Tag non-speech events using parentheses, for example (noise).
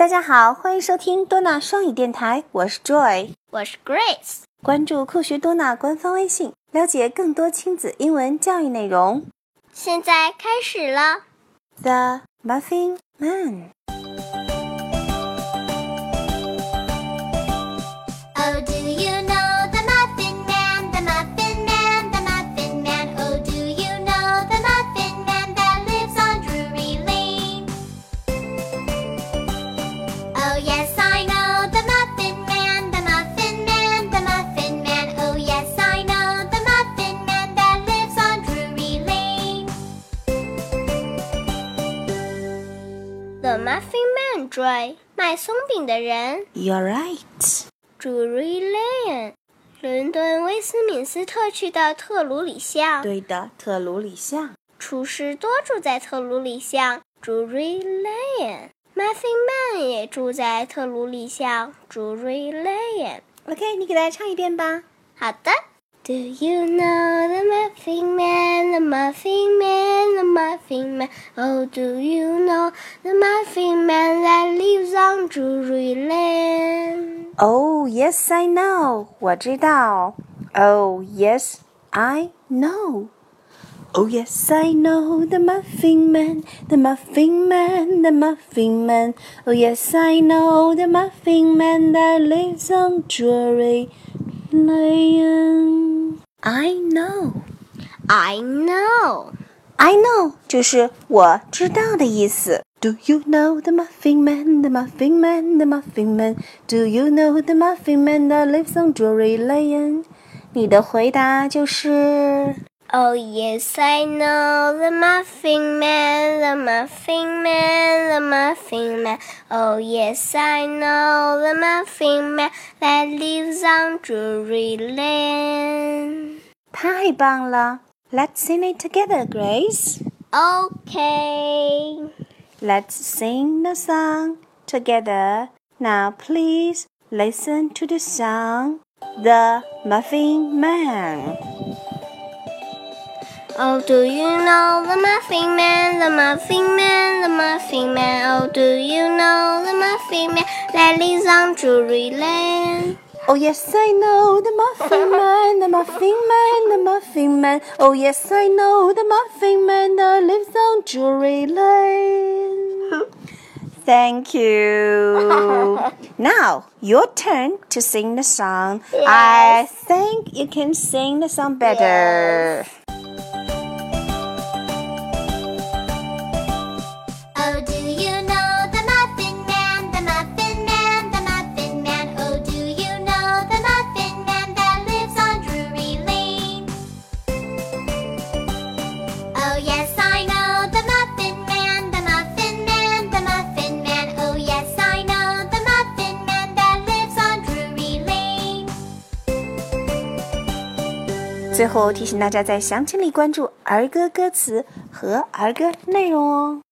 大家好，欢迎收听多纳双语电台，我是 Joy，我是 Grace。关注酷学多纳官方微信，了解更多亲子英文教育内容。现在开始了。The Muffin Man。The Muffin Man Joy 卖松饼的人。You're right. Drury Lane，伦敦威斯敏斯特区的特鲁里巷。对的，特鲁里巷。厨师多住在特鲁里巷。Drury Lane。Muffin Man 也住在特鲁里巷。Drury Lane。OK，你给大家唱一遍吧。好的。Do you know the Muffin Man? Oh, do you know the Muffin Man that lives on Drury Lane? Oh, yes, I know. 我知道。Oh, yes, I know. Oh, yes, I know the Muffin Man, the Muffin Man, the Muffin Man. Oh, yes, I know the Muffin Man that lives on Drury Lane. I know, I know, I know 就是我知道的意思。Do you know the Muffin Man, the Muffin Man, the Muffin Man? Do you know the Muffin Man that lives on Drury Lane? 你的回答就是 Oh yes, I know the Muffin Man, the Muffin Man, the Muffin Man. Oh yes, I know the Muffin Man that lives on Drury Lane. 太棒了！Let's sing it together, Grace. Okay. Let's sing the song together. Now, please listen to the song, The Muffin Man. Oh, do you know the Muffin Man, the Muffin Man, the Muffin Man? Oh, do you know the Muffin Man that lives on Drury Lane? Oh yes, I know the Muffin Man, the Muffin Man, the Muffin Man. Oh yes, I know the Muffin Man that lives on Drury Lane. Thank you. (laughs) now, your turn to sing the song. Yes. I think you can sing the song better. Yes. yes, 最后提醒大家在详情里关注儿歌歌词和儿歌内容哦。